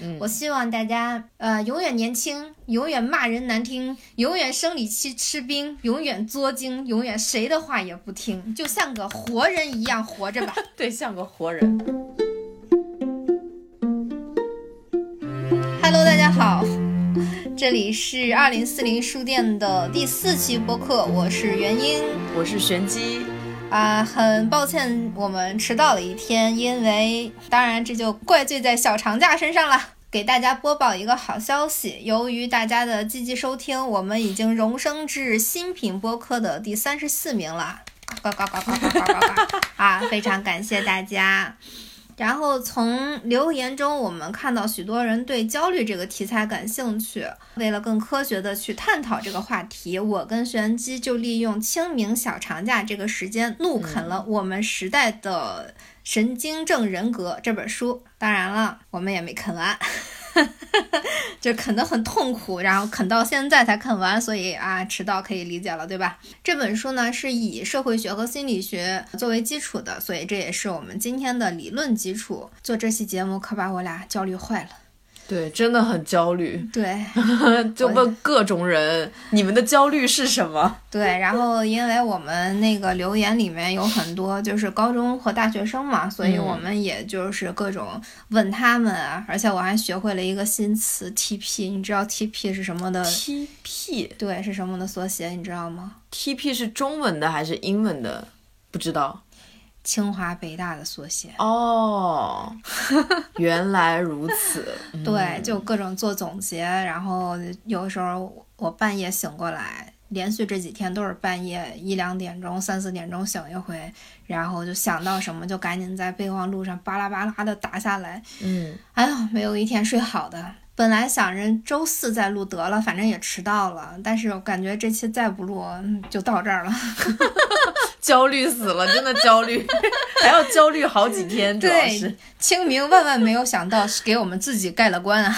嗯我希望大家呃永远年轻，永远骂人难听，永远生理期吃冰，永远作精，永远谁的话也不听，就像个活人一样活着吧。对，像个活人。Hello，大家好，这里是二零四零书店的第四期播客，我是元英。我是玄机，啊，很抱歉我们迟到了一天，因为当然这就怪罪在小长假身上了。给大家播报一个好消息，由于大家的积极收听，我们已经荣升至新品播客的第三十四名了，呱呱呱呱呱呱呱呱啊！非常感谢大家。然后从留言中，我们看到许多人对焦虑这个题材感兴趣。为了更科学的去探讨这个话题，我跟玄机就利用清明小长假这个时间，怒啃了我们时代的《神经症人格》这本书。当然了，我们也没啃完。就啃得很痛苦，然后啃到现在才啃完，所以啊，迟到可以理解了，对吧？这本书呢是以社会学和心理学作为基础的，所以这也是我们今天的理论基础。做这期节目可把我俩焦虑坏了。对，真的很焦虑，对 就问各种人，你们的焦虑是什么？对，然后因为我们那个留言里面有很多就是高中和大学生嘛，所以我们也就是各种问他们啊，而且我还学会了一个新词 TP，你知道 TP 是什么的？TP 对，是什么的缩写，你知道吗？TP 是中文的还是英文的？不知道清华北大的缩写。哦，原来如此。嗯对，就各种做总结，然后有的时候我半夜醒过来，连续这几天都是半夜一两点钟、三四点钟醒一回，然后就想到什么就赶紧在备忘录上巴拉巴拉的打下来。嗯，哎呀，没有一天睡好的。本来想着周四再录得了，反正也迟到了，但是我感觉这期再不录嗯就到这儿了。焦虑死了，真的焦虑，还要焦虑好几天，主要是对，清明万万没有想到是给我们自己盖了棺啊。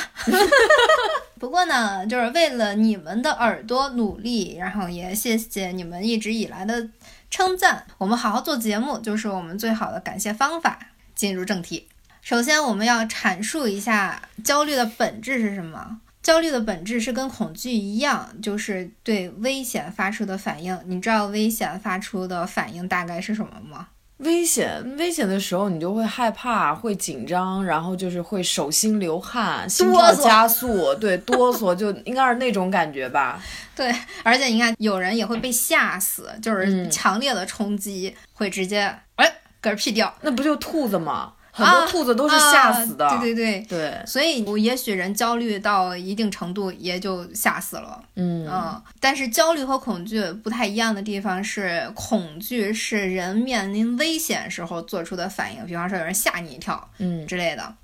不过呢，就是为了你们的耳朵努力，然后也谢谢你们一直以来的称赞。我们好好做节目就是我们最好的感谢方法。进入正题，首先我们要阐述一下焦虑的本质是什么。焦虑的本质是跟恐惧一样，就是对危险发出的反应。你知道危险发出的反应大概是什么吗？危险，危险的时候你就会害怕，会紧张，然后就是会手心流汗，心跳加速，对，哆嗦，就应该是那种感觉吧。对，而且你看，有人也会被吓死，就是嗯强烈的冲击、会直接哎嗝屁掉，那不就兔子吗？很多啊兔子都是吓死的。啊对对对。对所以，我也许人焦虑到一定程度，也就吓死了。嗯嗯，但是焦虑和恐惧不太一样的地方是，恐惧是人面临危险时候做出的反应，比方说有人吓你一跳嗯之类的。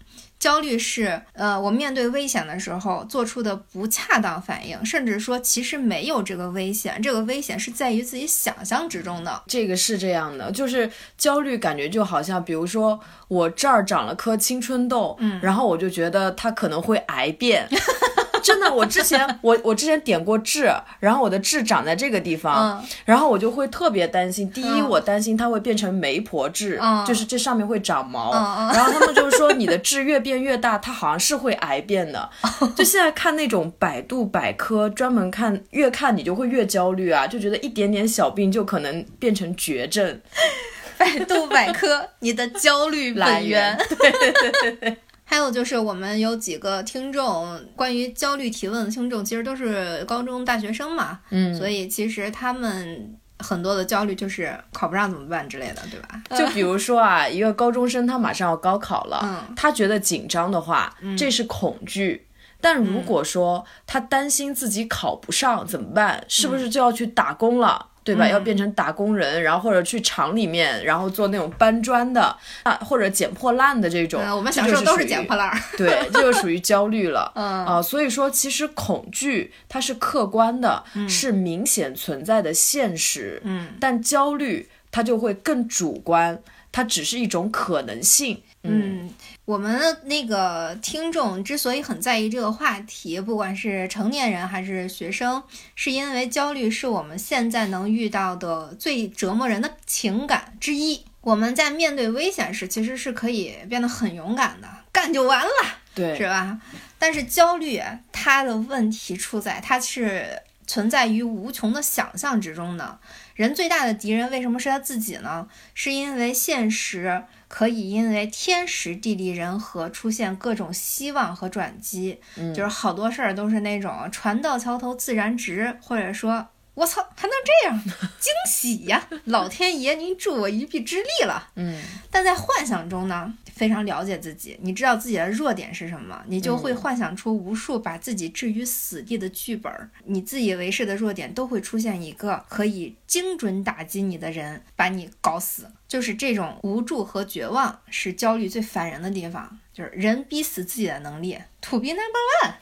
焦虑是，呃，我面对危险的时候做出的不恰当反应，甚至说其实没有这个危险，这个危险是在于自己想象之中的。这个是这样的，就是焦虑，感觉就好像，比如说我这儿长了颗青春痘，嗯然后我就觉得它可能会癌变。真的，我之前我 我之前点过痣，然后我的痣长在这个地方，嗯然后我就会特别担心。第一，嗯我担心它会变成媒婆痣，嗯就是这上面会长毛。然后他们就是说，你的痣越变越大，它好像是会癌变的。就现在看那种百度百科，专门看，越看你就会越焦虑啊，就觉得一点点小病就可能变成绝症。百度百科，你的焦虑来本源源。对对对对。还有就是，我们有几个听众，关于焦虑提问的听众，其实都是高中大学生嘛，嗯所以其实他们很多的焦虑就是考不上怎么办之类的，对吧？就比如说啊，一个高中生他马上要高考了，嗯他觉得紧张的话，这是恐惧。但如果说他担心自己考不上怎么办？是不是就要去打工了？对吧？嗯要变成打工人，然后或者去厂里面，然后做那种搬砖的啊，或者捡破烂的这种。嗯，我们这小时候都是捡破烂儿。对，这就属于焦虑了。嗯啊、所以说其实恐惧它是客观的，是明显存在的现实。嗯，但焦虑它就会更主观，它只是一种可能性。嗯，我们的那个听众之所以很在意这个话题，不管是成年人还是学生，是因为焦虑是我们现在能遇到的最折磨人的情感之一。我们在面对危险时，其实是可以变得很勇敢的，干就完了。对，是吧？但是焦虑它的问题出在它是存在于无穷的想象之中的。人最大的敌人为什么是他自己呢？是因为现实可以因为天时地利人和出现各种希望和转机，就是好多事儿都是那种船到桥头自然直，或者说。我操，还能这样？惊喜呀！老天爷，您助我一臂之力了。嗯，但在幻想中呢，非常了解自己，你知道自己的弱点是什么，你就会幻想出无数把自己置于死地的剧本。你自以为是的弱点都会出现一个可以精准打击你的人，把你搞死。就是这种无助和绝望，是焦虑最烦人的地方。就是人逼死自己的能力，To be number one。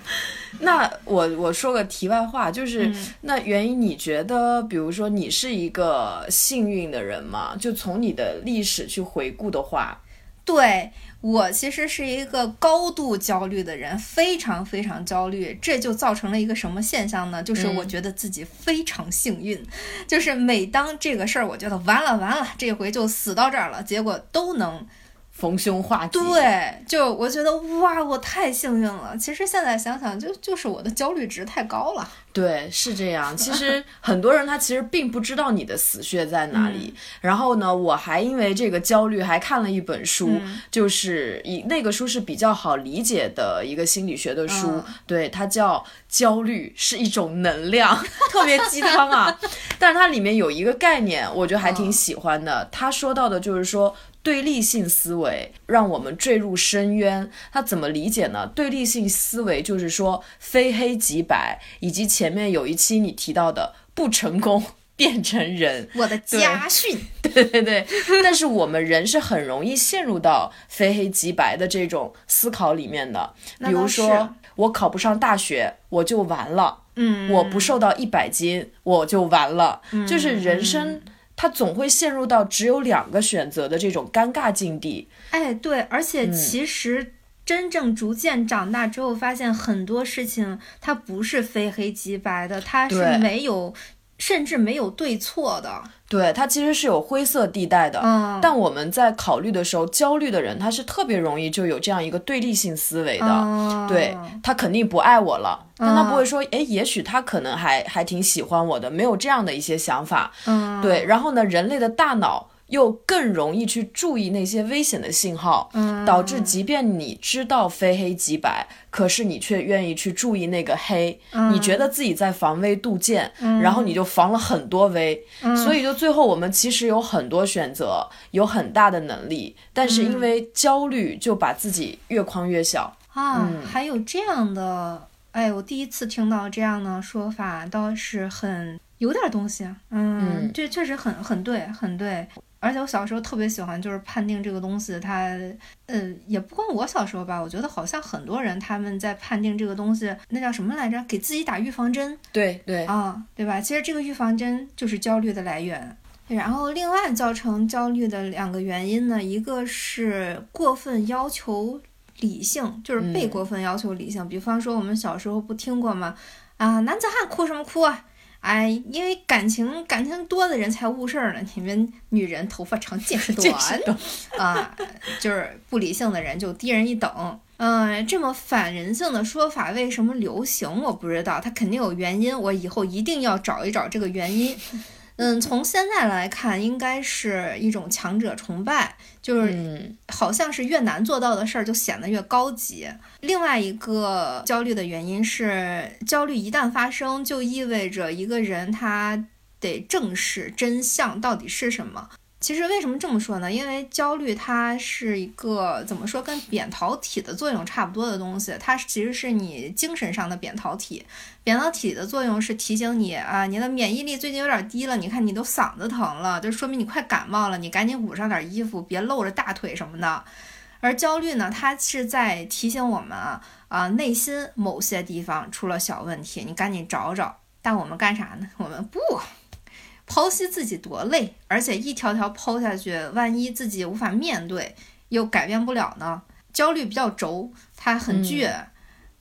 那我我说个题外话，就是那原因你觉得，比如说你是一个幸运的人吗？就从你的历史去回顾的话，对我其实是一个高度焦虑的人，非常非常焦虑，这就造成了一个什么现象呢？就是我觉得自己非常幸运，就是每当这个事儿，我觉得完了完了，这回就死到这儿了，结果都能。逢凶化吉，对，就我觉得哇，我太幸运了。其实现在想想，就就是我的焦虑值太高了。对，是这样。其实很多人他其实并不知道你的死穴在哪里。然后呢，我还因为这个焦虑还看了一本书，就是以那个书是比较好理解的一个心理学的书。对，它叫《焦虑是一种能量》，特别鸡汤啊。但是它里面有一个概念，我觉得还挺喜欢的。他说到的就是说。对立性思维让我们坠入深渊，他怎么理解呢？对立性思维就是说非黑即白，以及前面有一期你提到的不成功变成人，我的家训，对对对。但是我们人是很容易陷入到非黑即白的这种思考里面的。比如说，我考不上大学，我就完了。嗯，我不瘦到一百斤，我就完了。就是人生。他总会陷入到只有两个选择的这种尴尬境地。哎，对，而且其实真正逐渐长大之后，发现很多事情它不是非黑即白的，它是没有，甚至没有对错的。对，它其实是有灰色地带的。嗯，但我们在考虑的时候，焦虑的人他是特别容易就有这样一个对立性思维的。对他肯定不爱我了，但他不会说，哎，也许他可能还还挺喜欢我的，没有这样的一些想法。嗯，对。然后呢，人类的大脑。又更容易去注意那些危险的信号，嗯。导致即便你知道非黑即白，可是你却愿意去注意那个黑，你觉得自己在防微杜渐，然后你就防了很多微，所以就最后我们其实有很多选择，有很大的能力，但是因为焦虑就把自己越框越小。啊，还有这样的，哎，我第一次听到这样的说法，倒是很有点东西，嗯，这确实很很对，很对。而且我小时候特别喜欢，就是判定这个东西，它，呃，也不光我小时候吧，我觉得好像很多人他们在判定这个东西，那叫什么来着？给自己打预防针。对对啊，对吧？其实这个预防针就是焦虑的来源。然后另外造成焦虑的两个原因呢，一个是过分要求理性，就是被过分要求理性。比方说我们小时候不听过吗？啊，男子汉哭什么哭啊？哎，因为感情感情多的人才误事儿呢。你们女人头发长 见识短啊，就是不理性的人就低人一等。嗯，这么反人性的说法为什么流行？我不知道，它肯定有原因。我以后一定要找一找这个原因。嗯，从现在来看，应该是一种强者崇拜，就是好像是越难做到的事儿就显得越高级。另外一个焦虑的原因是，焦虑一旦发生，就意味着一个人他得正视真相到底是什么。其实为什么这么说呢？因为焦虑它是一个怎么说，跟扁桃体的作用差不多的东西。它其实是你精神上的扁桃体。扁桃体的作用是提醒你啊，你的免疫力最近有点低了。你看你都嗓子疼了，就说明你快感冒了。你赶紧捂上点衣服，别露着大腿什么的。而焦虑呢，它是在提醒我们啊啊，内心某些地方出了小问题，你赶紧找找。但我们干啥呢？我们不。剖析自己多累，而且一条条剖下去，万一自己无法面对，又改变不了呢？焦虑比较轴，它很倔，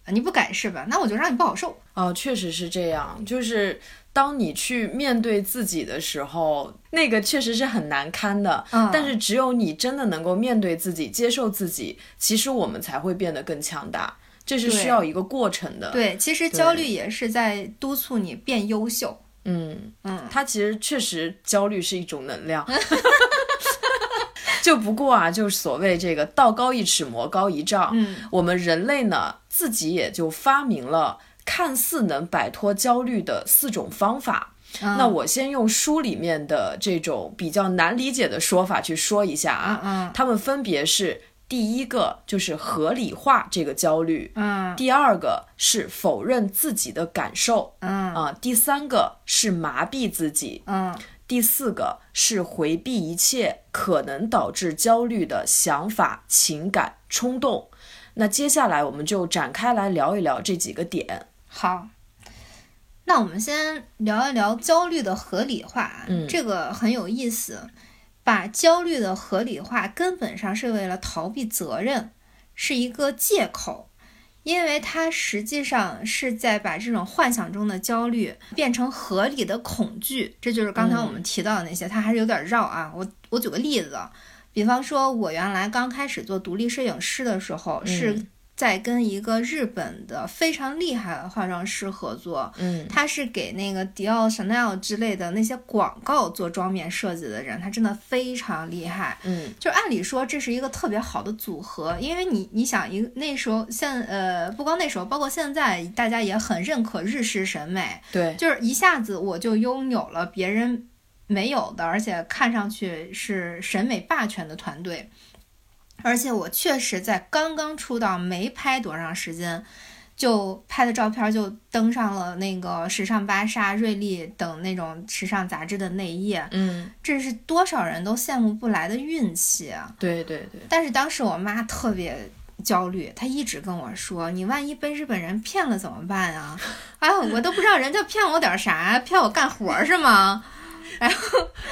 你不改是吧？那我就让你不好受。哦，确实是这样，就是当你去面对自己的时候，那个确实是很难堪的。嗯但是只有你真的能够面对自己、接受自己，其实我们才会变得更强大。这是需要一个过程的。，对，其实焦虑也是在督促你变优秀。嗯，嗯，它其实确实焦虑是一种能量。就不过啊，就是所谓这个道高一尺，魔高一丈。嗯，我们人类呢，自己也就发明了看似能摆脱焦虑的四种方法。嗯那我先用书里面的这种比较难理解的说法去说一下啊，嗯它们分别是：第一个就是合理化这个焦虑，嗯第二个是否认自己的感受嗯啊、第三个是麻痹自己，嗯第四个是回避一切可能导致焦虑的想法、情感、冲动。那接下来我们就展开来聊一聊这几个点。好。那我们先聊一聊焦虑的合理化啊，嗯这个很有意思。把焦虑的合理化，根本上是为了逃避责任，是一个借口，因为它实际上是在把这种幻想中的焦虑变成合理的恐惧。这就是刚才我们提到的那些，它还是有点绕啊。我我举个例子，比方说，我原来刚开始做独立摄影师的时候，是嗯在跟一个日本的非常厉害的化妆师合作，嗯他是给那个迪奥、Chanel 之类的那些广告做妆面设计的人，他真的非常厉害。嗯就按理说这是一个特别好的组合，因为你你想一个那时候现呃不光那时候，包括现在大家也很认可日式审美，对，就是一下子我就拥有了别人没有的，而且看上去是审美霸权的团队。而且我确实在刚刚出道没拍多长时间，就拍的照片就登上了那个时尚芭莎、瑞丽等那种时尚杂志的内页，嗯，这是多少人都羡慕不来的运气啊！对对对，但是当时我妈特别焦虑，她一直跟我说：“你万一被日本人骗了怎么办啊？” 哎，我都不知道人家骗我点啥，骗我干活是吗？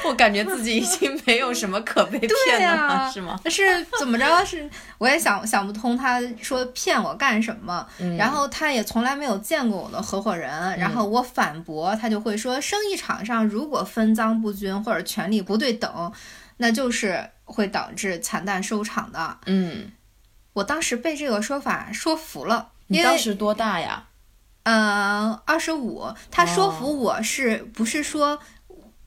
我感觉自己已经没有什么可被骗的了，呀是吗？是怎么着？是我也想想不通，他说骗我干什么？嗯然后他也从来没有见过我的合伙人，然后我反驳，他就会说，生意场上如果分赃不均或者权力不对等，那就是会导致惨淡收场的。嗯，我当时被这个说法说服了，你当时多大呀？嗯，二十五，他说服我是不是说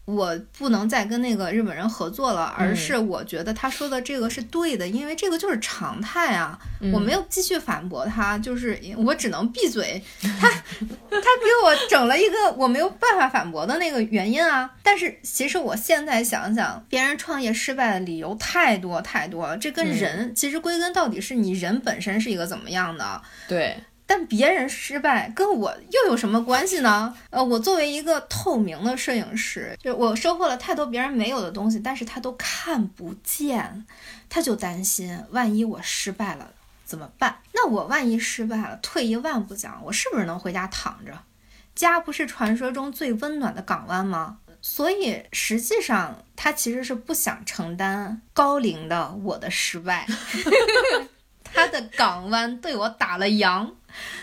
我不能再跟那个日本人合作了，而是我觉得他说的这个是对的，因为这个就是常态啊。我没有继续反驳他，就是我只能闭嘴。他他给我整了一个我没有办法反驳的那个原因啊。但是其实我现在想想，别人创业失败的理由太多太多了，这跟人、其实归根到底是你人本身是一个怎么样的。对，但别人失败跟我又有什么关系呢？呃，我作为一个透明的摄影师，就我收获了太多别人没有的东西，但是他都看不见，他就担心，万一我失败了怎么办？那我万一失败了，退一万步讲，我是不是能回家躺着？家不是传说中最温暖的港湾吗？所以实际上，他其实是不想承担高龄的我的失败，他的港湾对我打了烊，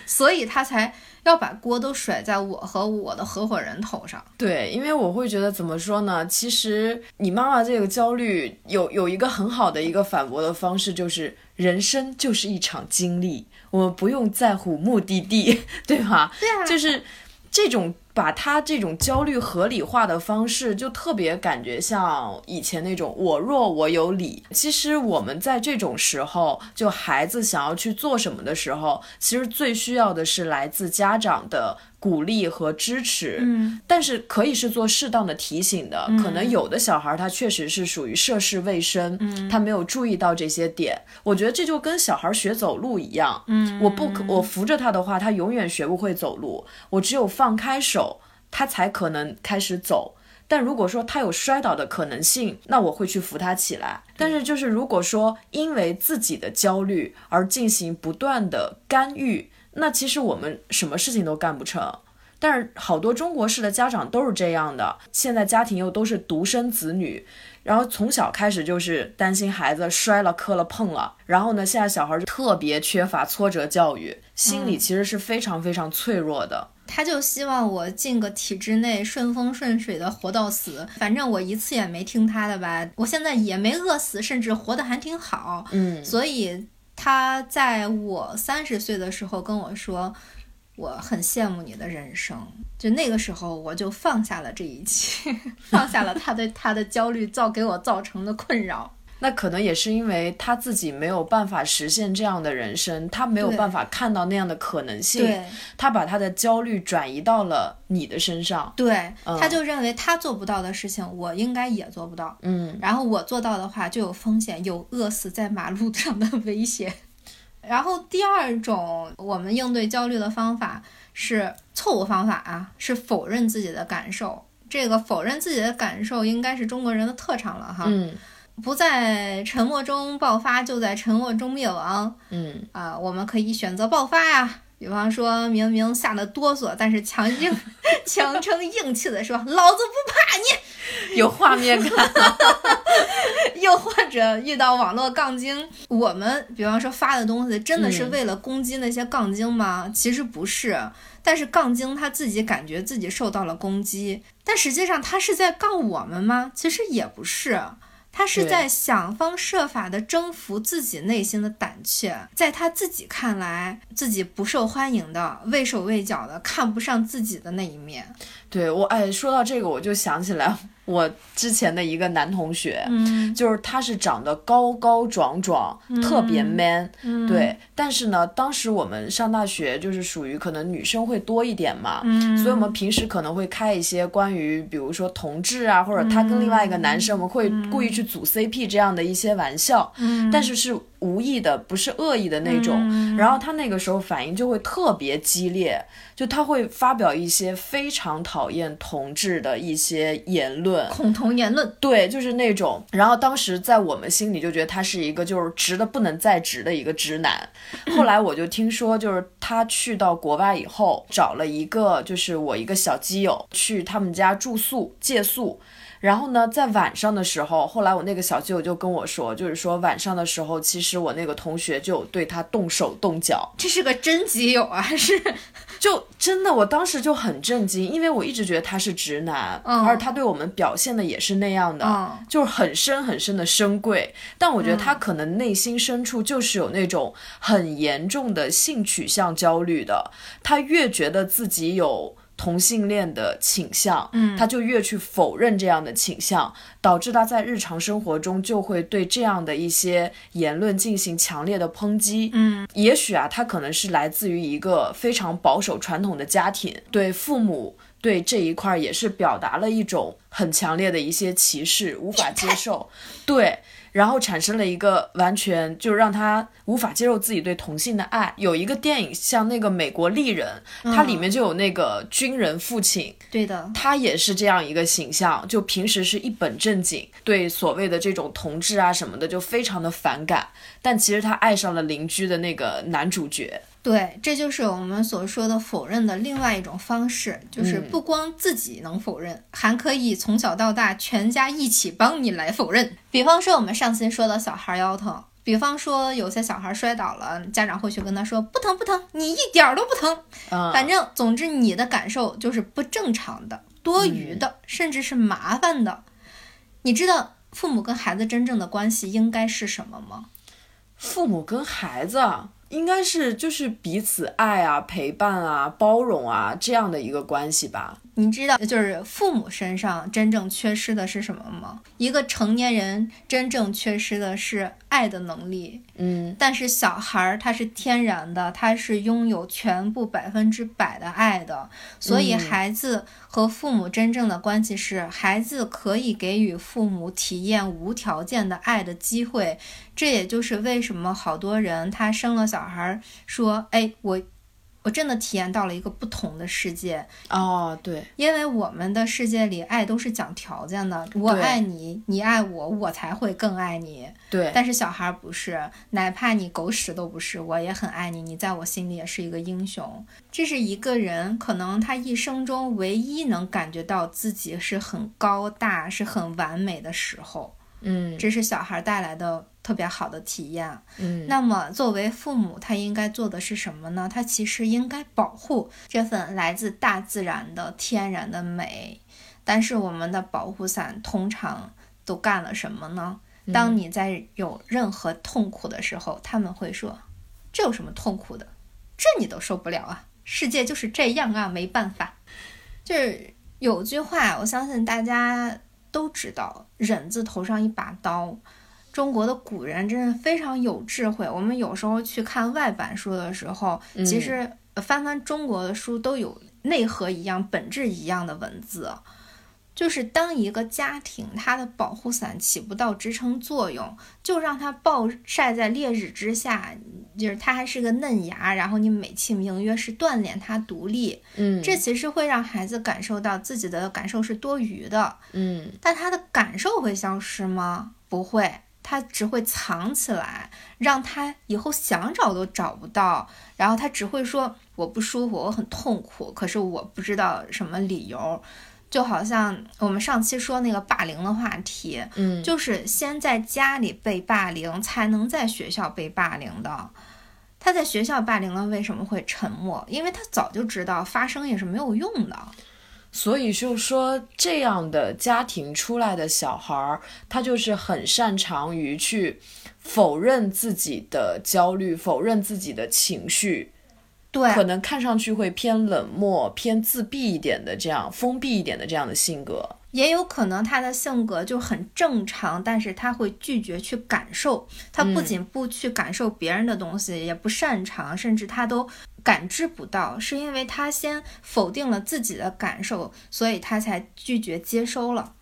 所以他才要把锅都甩在我和我的合伙人头上。对，因为我会觉得怎么说呢？其实你妈妈这个焦虑有有一个很好的一个反驳的方式，就是人生就是一场经历，我们不用在乎目的地，对吧？对啊，就是这种把他这种焦虑合理化的方式，就特别感觉像以前那种我弱我有理。其实我们在这种时候，就孩子想要去做什么的时候，其实最需要的是来自家长的鼓励和支持。嗯，但是可以是做适当的提醒的。可能有的小孩他确实是属于涉世未深，他没有注意到这些点。我觉得这就跟小孩学走路一样，嗯，我不可我扶着他的话，他永远学不会走路。我只有放开手，他才可能开始走。但如果说他有摔倒的可能性，那我会去扶他起来。但是就是如果说因为自己的焦虑而进行不断的干预，那其实我们什么事情都干不成。但是好多中国式的家长都是这样的，现在家庭又都是独生子女。然后从小开始就是担心孩子摔了、磕了、碰了，然后呢，现在小孩就特别缺乏挫折教育，心理其实是非常非常脆弱的。他就希望我进个体制内，顺风顺水的活到死。反正我一次也没听他的吧，我现在也没饿死，甚至活得还挺好。嗯，所以他在我三十岁的时候跟我说。我很羡慕你的人生，就那个时候我就放下了这一切，放下了他对他的焦虑造给我造成的困扰。那可能也是因为他自己没有办法实现这样的人生，他没有办法看到那样的可能性，他把他的焦虑转移到了你的身上。对，他就认为他做不到的事情，我应该也做不到。嗯，然后我做到的话就有风险，有饿死在马路上的危险。然后第二种我们应对焦虑的方法是错误方法啊，是否认自己的感受。这个否认自己的感受应该是中国人的特长了哈。嗯，不在沉默中爆发，就在沉默中灭亡。嗯啊，我们可以选择爆发呀。比方说明明吓得哆嗦，但是强硬 强撑硬气的说：“老子不怕你。”有画面感。又或者遇到网络杠精，我们比方说发的东西，真的是为了攻击那些杠精吗？其实不是。但是杠精他自己感觉自己受到了攻击，但实际上他是在杠我们吗？其实也不是。他是在想方设法的征服自己内心的胆怯，在他自己看来，自己不受欢迎的、畏手畏脚的、看不上自己的那一面。对我，哎，说到这个，我就想起来我之前的一个男同学，嗯，就是他是长得高高壮壮，特别 man，对。但是呢，当时我们上大学就是属于可能女生会多一点嘛，嗯，所以我们平时可能会开一些关于比如说同志啊，或者他跟另外一个男生，我们会故意去组 CP 这样的一些玩笑，嗯，但是是无意的，不是恶意的那种。然后他那个时候反应就会特别激烈，就他会发表一些非常讨厌同志的一些言论，恐同言论，对，就是那种。然后当时在我们心里就觉得他是一个就是直的不能再直的一个直男。后来我就听说，就是他去到国外以后，找了一个就是我一个小基友去他们家住宿借宿。然后呢，在晚上的时候，后来我那个小基友就跟我说，就是说晚上的时候，其实我那个同学就对他动手动脚。这是个真基友啊，还是？就真的，我当时就很震惊，因为我一直觉得他是直男，而他对我们表现的也是那样的，就是很深很深的深贵。但我觉得他可能内心深处就是有那种很严重的性取向焦虑的。他越觉得自己有同性恋的倾向，嗯，他就越去否认这样的倾向，导致他在日常生活中就会对这样的一些言论进行强烈的抨击，嗯，也许啊，他可能是来自于一个非常保守传统的家庭，对父母对这一块也是表达了一种很强烈的一些歧视，无法接受，对。然后产生了一个完全就让他无法接受自己对同性的爱。有一个电影像那个《美国丽人》，它里面就有那个军人父亲，对的，他也是这样一个形象，就平时是一本正经，对所谓的这种同志啊什么的就非常的反感，但其实他爱上了邻居的那个男主角。对，这就是我们所说的否认的另外一种方式，就是不光自己能否认，还可以从小到大全家一起帮你来否认。比方说我们上次说的小孩腰疼，比方说有些小孩摔倒了，家长会去跟他说不疼不疼，你一点儿都不疼。嗯，反正总之你的感受就是不正常的、多余的，甚至是麻烦的。你知道父母跟孩子真正的关系应该是什么吗？父母跟孩子。应该是就是彼此爱啊、陪伴啊、包容啊这样的一个关系吧。你知道，就是父母身上真正缺失的是什么吗？一个成年人真正缺失的是爱的能力。嗯，但是小孩儿他是天然的，他是拥有全部百分之百的爱的。所以孩子和父母真正的关系是，孩子可以给予父母体验无条件的爱的机会。这也就是为什么好多人他生了小孩，说：“哎，我。”我真的体验到了一个不同的世界。哦，对，因为我们的世界里爱都是讲条件的，我爱你，你爱我，我才会更爱你。对，但是小孩儿不是，哪怕你狗屎都不是，我也很爱你，你在我心里也是一个英雄。这是一个人可能他一生中唯一能感觉到自己是很高大、是很完美的时候，嗯这是小孩带来的特别好的体验。嗯，那么，作为父母，他应该做的是什么呢？他其实应该保护这份来自大自然的天然的美。但是，我们的保护伞通常都干了什么呢？当你在有任何痛苦的时候，他们会说：“这有什么痛苦的？这你都受不了啊！世界就是这样啊，没办法。”就是有句话，我相信大家都知道：“忍字头上一把刀。”中国的古人真是非常有智慧。我们有时候去看外版书的时候，其实呃翻翻中国的书都有内核一样、本质一样的文字。就是当一个家庭它的保护伞起不到支撑作用，就让它暴晒在烈日之下，就是它还是个嫩芽，然后你美其名曰是锻炼它独立，嗯，这其实会让孩子感受到自己的感受是多余的。嗯但他的感受会消失吗？不会，他只会藏起来，让他以后想找都找不到。然后他只会说我不舒服，我很痛苦，可是我不知道什么理由。就好像我们上期说那个霸凌的话题，嗯，就是先在家里被霸凌，才能在学校被霸凌的。他在学校霸凌了，为什么会沉默？因为他早就知道发声也是没有用的。所以就说这样的家庭出来的小孩儿，他就是很擅长于去否认自己的焦虑，否认自己的情绪，对，可能看上去会偏冷漠、偏自闭一点的这样封闭一点的这样的性格。也有可能他的性格就很正常，但是他会拒绝去感受。他不仅不去感受别人的东西，也不擅长，甚至他都感知不到，是因为他先否定了自己的感受，所以他才拒绝接收了。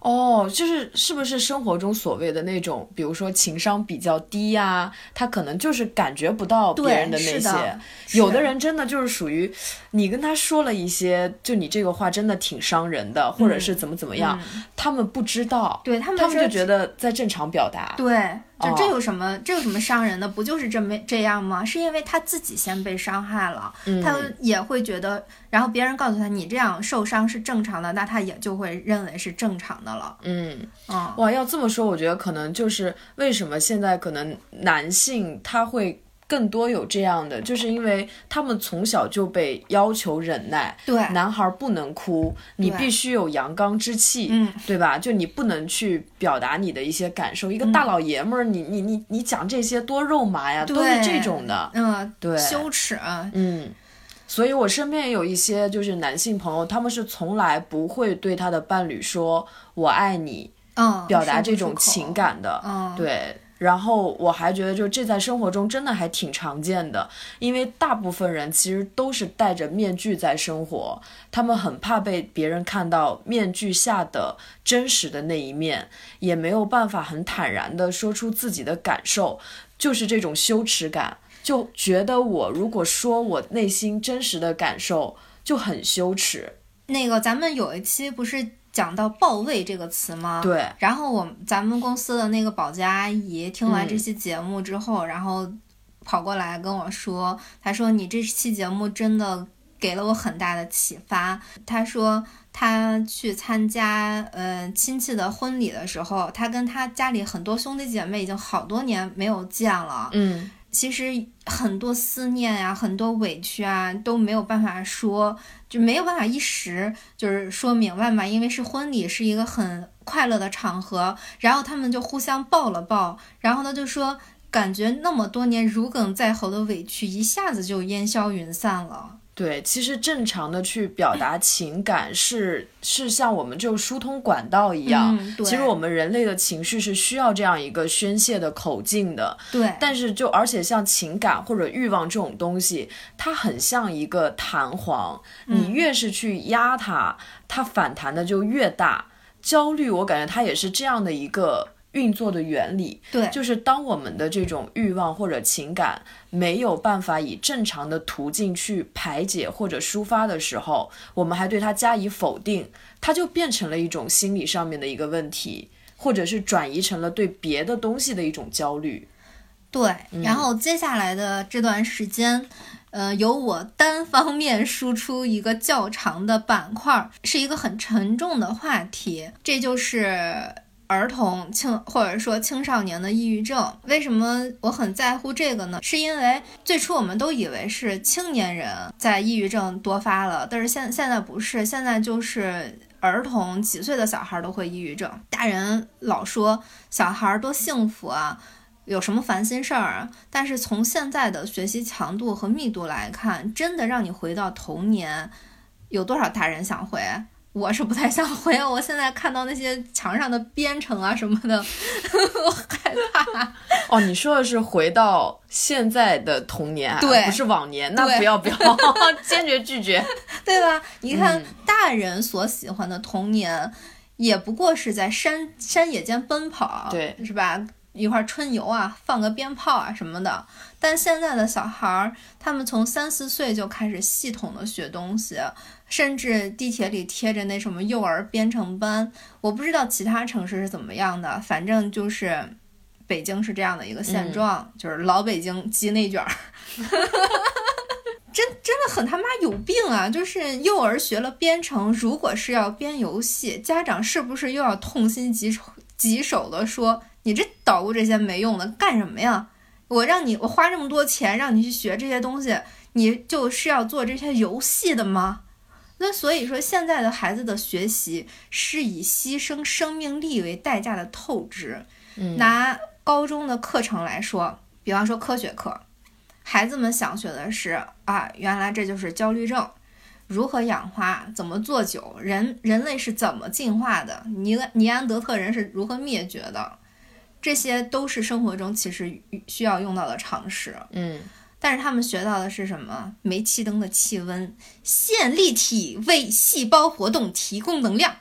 哦，就是是不是生活中所谓的那种，比如说情商比较低呀、他可能就是感觉不到别人的那些。的有的人真的就是属于，你跟他说了一些，就你这个话真的挺伤人的，或者是怎么怎么样，他们不知道，对他们他们就觉得在正常表达。对，就哦这有什么、这有什么伤人的？不就是这么这样吗？是因为他自己先被伤害了，嗯他也会觉得，然后别人告诉他你这样受伤是正常的，那他也就会认为是正常的了。嗯，嗯，哇，要这么说，我觉得可能就是为什么现在可能男性他会更多有这样的，就是因为他们从小就被要求忍耐，对，男孩不能哭，你必须有阳刚之气，嗯，对吧？就你不能去表达你的一些感受。一个大老爷们儿，你你你你讲这些多肉麻呀，都是这种的，嗯，对羞耻啊，嗯。所以，我身边也有一些就是男性朋友，他们是从来不会对他的伴侣说“我爱你”，嗯，表达这种情，感的。嗯，对，然后我还觉得，就这在生活中真的还挺常见的，因为大部分人其实都是戴着面具在生活，他们很怕被别人看到面具下的真实的那一面，也没有办法很坦然的说出自己的感受，就是这种羞耻感，就觉得我如果说我内心真实的感受，就很羞耻。那个咱们有一期不是讲到“报位”这个词吗？。对，然后我咱们公司的那个保洁阿姨听完嗯这期节目之后，然后跑过来跟我说，她说你这期节目真的给了我很大的启发。她说她去参加呃亲戚的婚礼的时候，她跟她家里很多兄弟姐妹已经好多年没有见了，嗯其实很多思念呀、很多委屈啊都没有办法说，就没有办法一时就是说明白嘛，因为是婚礼，是一个很快乐的场合，然后他们就互相抱了抱，然后呢就说，感觉那么多年如鲠在喉的委屈一下子就烟消云散了。对，其实正常的去表达情感是是像我们就疏通管道一样。其实我们人类的情绪是需要这样一个宣泄的口径的。对，但是就而且像情感或者欲望这种东西，它很像一个弹簧，你越是去压它，它反弹的就越大。焦虑，我感觉它也是这样的一个运作的原理。对，就是当我们的这种欲望或者情感没有办法以正常的途径去排解或者抒发的时候，我们还对它加以否定，它就变成了一种心理上面的一个问题，或者是转移成了对别的东西的一种焦虑。对，然后接下来的这段时间，呃，由我单方面输出一个较长的板块，是一个很沉重的话题，这就是儿童青或者说青少年的抑郁症。为什么我很在乎这个呢？是因为最初我们都以为是青年人在抑郁症多发了，但是现现在不是，现在就是儿童几岁的小孩都会抑郁症。大人老说小孩多幸福啊。有什么烦心事儿啊？但是从现在的学习强度和密度来看，真的让你回到童年，有多少大人想回？我是不太想回啊！我现在看到那些墙上的编程啊什么的，我害怕。哦，你说的是回到现在的童年，对，不是往年。那不要不要，坚决拒绝，对吧？你看，大人所喜欢的童年，也不过是在山山野间奔跑，对，是吧？一块春游啊，放个鞭炮啊什么的。但现在的小孩儿，他们从三四岁就开始系统的学东西，甚至地铁里贴着那什么幼儿编程班。我不知道其他城市是怎么样的，反正就是北京是这样的一个现状，就是老北京鸡内卷儿，真真的很他妈有病啊！就是幼儿学了编程，如果是要编游戏，家长是不是又要痛心疾首疾首的说？你这捣鼓这些没用的干什么呀？我让你我花这么多钱让你去学这些东西，你就是要做这些游戏的吗？那所以说，现在的孩子的学习是以牺牲生命力为代价的透支。拿高中的课程来说，比方说科学课，孩子们想学的是啊，原来这就是焦虑症，如何养花，怎么做酒，人人类是怎么进化的，尼尼安德特人是如何灭绝的。这些都是生活中其实需要用到的常识，嗯，但是他们学到的是什么？煤气灯的气温，线粒体为细胞活动提供能量，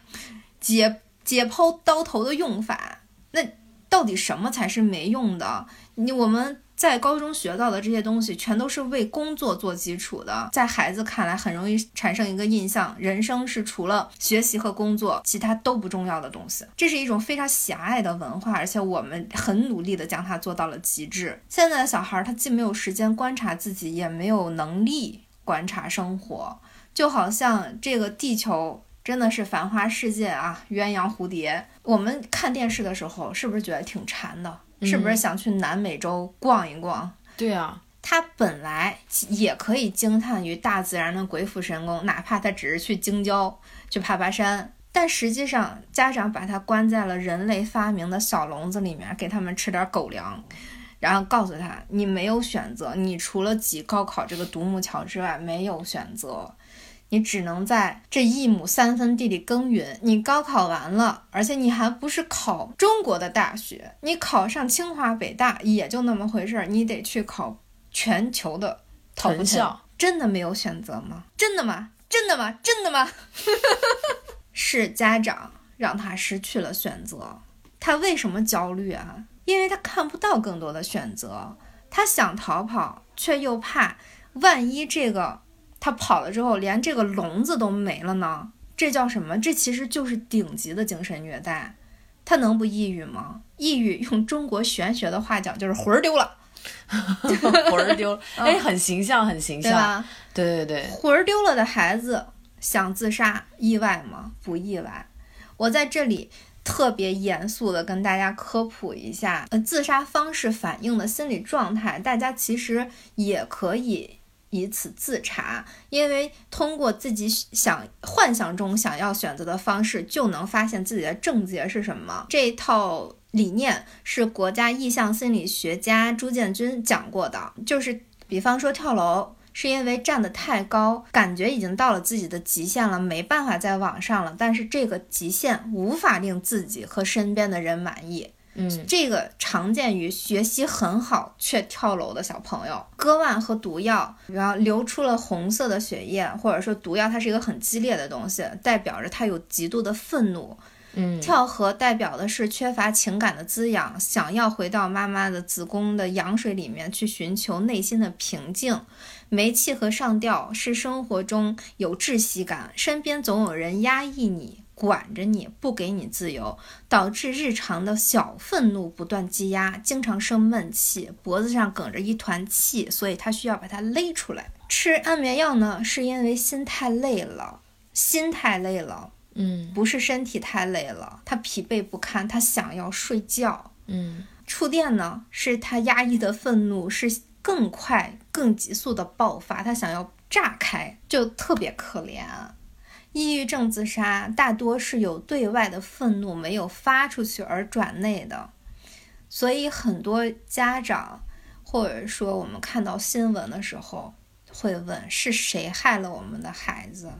解解剖刀头的用法，那到底什么才是没用的？你我们。在高中学到的这些东西，全都是为工作做基础的。在孩子看来，很容易产生一个印象：人生是除了学习和工作，其他都不重要的东西。这是一种非常狭隘的文化，而且我们很努力的将它做到了极致。现在的小孩，他既没有时间观察自己，也没有能力观察生活，就好像这个地球真的是繁花世界啊，鸳鸯蝴蝶。我们看电视的时候，是不是觉得挺馋的？是不是想去南美洲逛一逛？对啊，他本来也可以惊叹于大自然的鬼斧神工，哪怕他只是去京郊去爬爬山。但实际上，家长把他关在了人类发明的小笼子里面，给他们吃点狗粮，然后告诉他：你没有选择，你除了挤高考这个独木桥之外，没有选择。你只能在这一亩三分地里耕耘。你高考完了，而且你还不是考中国的大学，你考上清华北大也就那么回事儿。你得去考全球的藤校，真的没有选择吗？真的吗？真的吗？真的吗？是家长让他失去了选择。他为什么焦虑啊？因为他看不到更多的选择。他想逃跑，却又怕万一这个。他跑了之后，连这个笼子都没了呢，这叫什么？这其实就是顶级的精神虐待。他能不抑郁吗？抑郁用中国玄学的话讲，就是魂儿丢了。魂儿丢，哎，很形象，很形象。对对对，魂儿丢了的孩子想自杀，意外吗？不意外。我在这里特别严肃的跟大家科普一下，呃，自杀方式反映的心理状态，大家其实也可以。以此自查，因为通过自己想幻想中想要选择的方式，就能发现自己的症结是什么。这套理念是国家意向心理学家朱建军讲过的，就是比方说跳楼，是因为站得太高，感觉已经到了自己的极限了，没办法再往上了，但是这个极限无法令自己和身边的人满意。嗯，这个常见于学习很好却跳楼的小朋友。割腕和毒药，然后流出了红色的血液，或者说毒药，它是一个很激烈的东西，代表着他有极度的愤怒。嗯，跳河代表的是缺乏情感的滋养，想要回到妈妈的子宫的羊水里面去寻求内心的平静。煤气和上吊是生活中有窒息感，身边总有人压抑你。管着你不给你自由，导致日常的小愤怒不断积压，经常生闷气，脖子上梗着一团气，所以他需要把它勒出来。吃安眠药呢，是因为心太累了，心太累了，嗯不是身体太累了，他疲惫不堪，他想要睡觉。嗯触电呢，是他压抑的愤怒是更快、更急速的爆发，他想要炸开，就特别可怜。抑郁症自杀大多是有对外的愤怒没有发出去而转内的，所以很多家长或者说我们看到新闻的时候会问：是谁害了我们的孩子？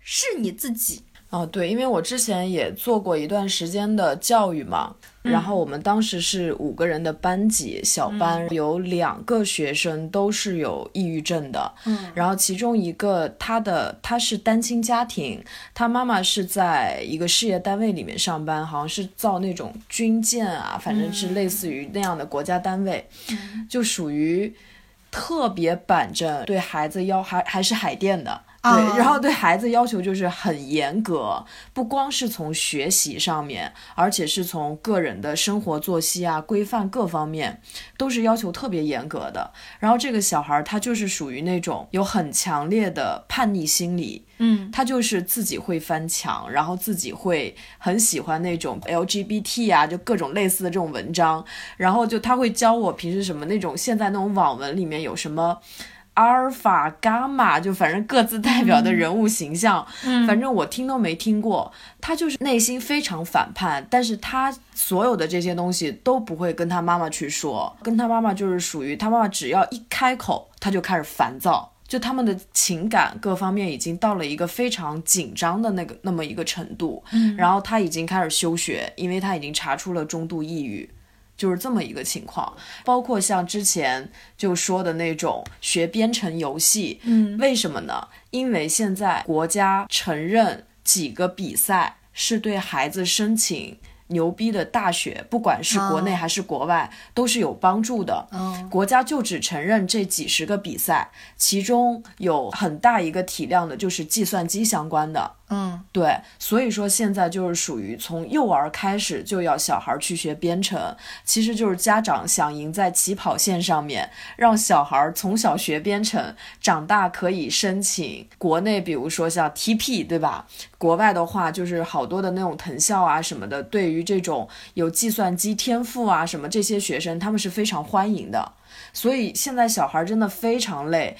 是你自己。哦，对，因为我之前也做过一段时间的教育嘛，然后我们当时是五个人的班级，小班、有两个学生都是有抑郁症的，嗯。然后其中一个他的他是单亲家庭，他妈妈是在一个事业单位里面上班，好像是造那种军舰啊，反正是类似于那样的国家单位，就属于特别板正，对孩子要还还是海淀的。对，哦然后对孩子要求就是很严格，不光是从学习上面，而且是从个人的生活作息啊、规范各方面，都是要求特别严格的。然后这个小孩儿他就是属于那种有很强烈的叛逆心理，嗯他就是自己会翻墙，然后自己会很喜欢那种 LGBT 啊，就各种类似的这种文章，然后就他会教我平时什么那种现在那种网文里面有什么。阿尔法、伽马，就反正各自代表的人物形象，嗯反正我听都没听过。他就是内心非常反叛，但是他所有的这些东西都不会跟他妈妈去说，跟他妈妈就是属于他妈妈只要一开口，他就开始烦躁。就他们的情感各方面已经到了一个非常紧张的那个那么一个程度，嗯然后他已经开始休学，因为他已经查出了中度抑郁，就是这么一个情况。包括像之前就说的那种学编程游戏，嗯为什么呢？因为现在国家承认几个比赛是对孩子申请牛逼的大学，不管是国内哦还是国外，都是有帮助的。嗯国家就只承认这几十个比赛，其中有很大一个体量的就是计算机相关的。嗯对，所以说现在就是属于从幼儿开始就要小孩去学编程，其实就是家长想赢在起跑线上面，让小孩从小学编程，长大可以申请国内，比如说像 TP，对吧？国外的话就是好多的那种藤校啊什么的，对于这种有计算机天赋啊什么这些学生，他们是非常欢迎的。所以现在小孩真的非常累。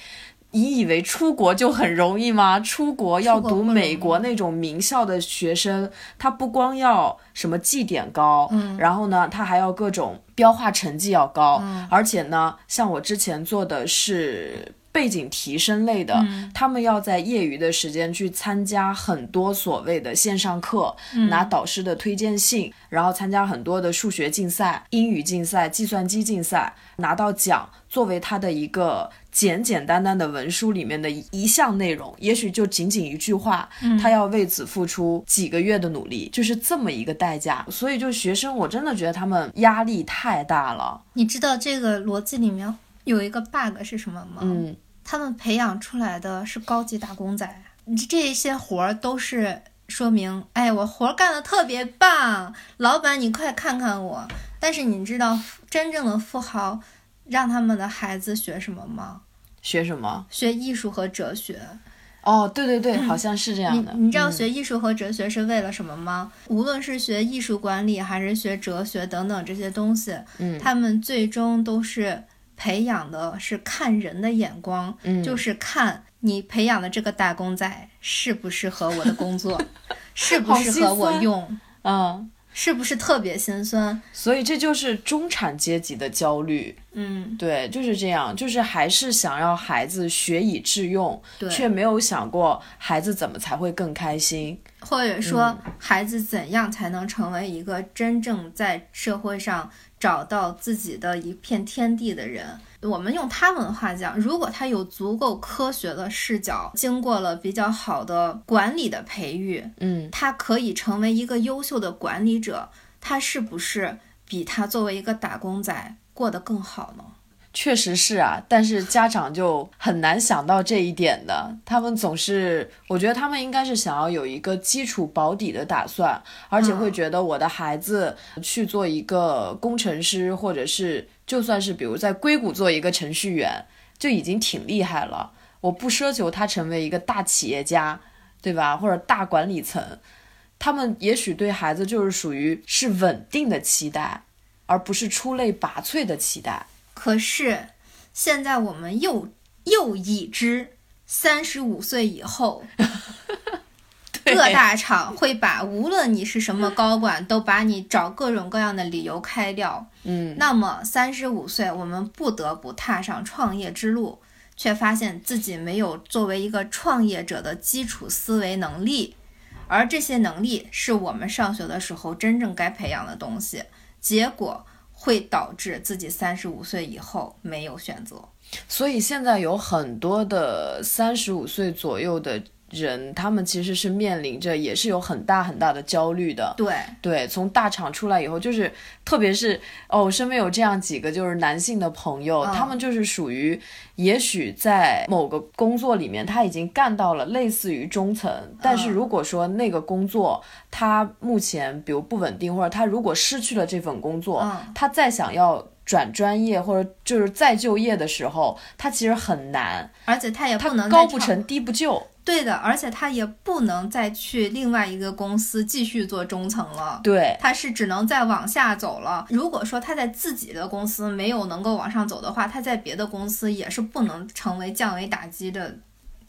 你以为出国就很容易吗？出国要读美国那种名校的学生，他不光要什么绩点高，嗯然后呢，他还要各种标化成绩要高，嗯而且呢，像我之前做的是。背景提升类的，嗯他们要在业余的时间去参加很多所谓的线上课，嗯拿导师的推荐信，然后参加很多的数学竞赛、英语竞赛、计算机竞赛，拿到奖，作为他的一个简简单单的文书里面的一一项内容，也许就仅仅一句话，他要为此付出几个月的努力，就是这么一个代价。所以，就学生，我真的觉得他们压力太大了。你知道这个逻辑里面有一个 bug 是什么吗？嗯，他们培养出来的是高级打工仔，你这些活儿都是说明，哎，我活儿干的特别棒，老板你快看看我。但是你知道真正的富豪让他们的孩子学什么吗？学什么？学艺术和哲学。哦，对对对，好像是这样你的。你知道嗯学艺术和哲学是为了什么吗？无论是学艺术管理还是学哲学等等这些东西，嗯他们最终都是培养的是看人的眼光，嗯就是看你培养的这个打工仔适不适合我的工作，适不适合我用，嗯，是不是特别心酸？所以这就是中产阶级的焦虑。嗯，对，就是这样，就是还是想要孩子学以致用，对却没有想过孩子怎么才会更开心。或者说嗯孩子怎样才能成为一个真正在社会上找到自己的一片天地的人？我们用他们的话讲，如果他有足够科学的视角，经过了比较好的管理的培育，嗯，他可以成为一个优秀的管理者，他是不是比他作为一个打工仔过得更好呢？确实是啊，但是家长就很难想到这一点的。他们总是，我觉得他们应该是想要有一个基础保底的打算，而且会觉得我的孩子去做一个工程师，或者是就算是比如在硅谷做一个程序员，就已经挺厉害了。我不奢求他成为一个大企业家，对吧？或者大管理层，他们也许对孩子就是属于是稳定的期待，而不是出类拔萃的期待。可是，现在我们又又已知，三十五岁以后，各大厂会把无论你是什么高管，都把你找各种各样的理由开掉。嗯，那么三十五岁，我们不得不踏上创业之路，却发现自己没有作为一个创业者的基础思维能力，而这些能力是我们上学的时候真正该培养的东西，结果。会导致自己三十五岁以后没有选择，所以现在有很多的三十五岁左右的。人他们其实是面临着也是有很大很大的焦虑的，对。对，从大厂出来以后，就是特别是哦，我身边有这样几个就是男性的朋友，他们就是属于也许在某个工作里面他已经干到了类似于中层，但是如果说那个工作他目前比如不稳定，或者他如果失去了这份工作，他再想要转专业或者就是再就业的时候，他其实很难，而且他也不能高不成低不就。对的，而且他也不能再去另外一个公司继续做中层了。对，他是只能再往下走了。如果说他在自己的公司没有能够往上走的话，他在别的公司也是不能成为降维打击的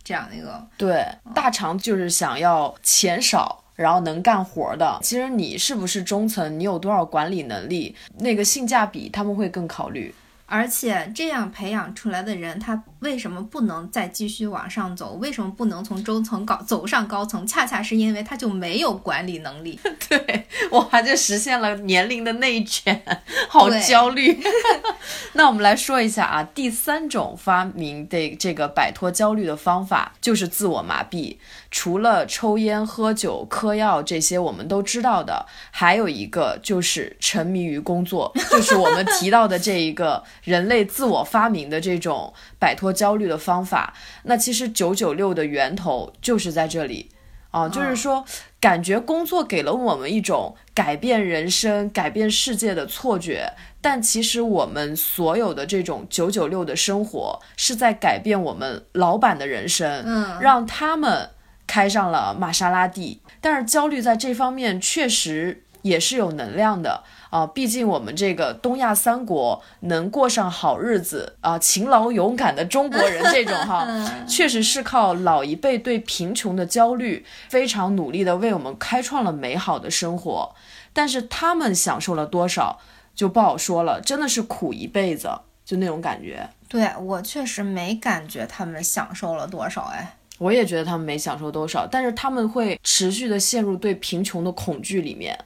这样的一个。对，大厂就是想要钱少，然后能干活的。其实你是不是中层，你有多少管理能力，那个性价比他们会更考虑。而且这样培养出来的人，他为什么不能再继续往上走？为什么不能从中层高走上高层？恰恰是因为他就没有管理能力。对，哇，就实现了年龄的内卷，好焦虑。那我们来说一下啊，第三种发明的这个摆脱焦虑的方法就是自我麻痹。除了抽烟、喝酒、嗑药这些我们都知道的，还有一个就是沉迷于工作，就是我们提到的这一个人类自我发明的这种摆脱焦虑的方法。那其实九九六的源头就是在这里啊，就是说感觉工作给了我们一种改变人生、改变世界的错觉，但其实我们所有的这种九九六的生活是在改变我们老板的人生，嗯，让他们。开上了玛莎拉蒂，但是焦虑在这方面确实也是有能量的啊！毕竟我们这个东亚三国能过上好日子啊，勤劳勇敢的中国人这种哈 确实是靠老一辈对贫穷的焦虑，非常努力的为我们开创了美好的生活。但是他们享受了多少就不好说了，真的是苦一辈子，就那种感觉。对我确实没感觉他们享受了多少哎。我也觉得他们没享受多少，但是他们会持续的陷入对贫穷的恐惧里面，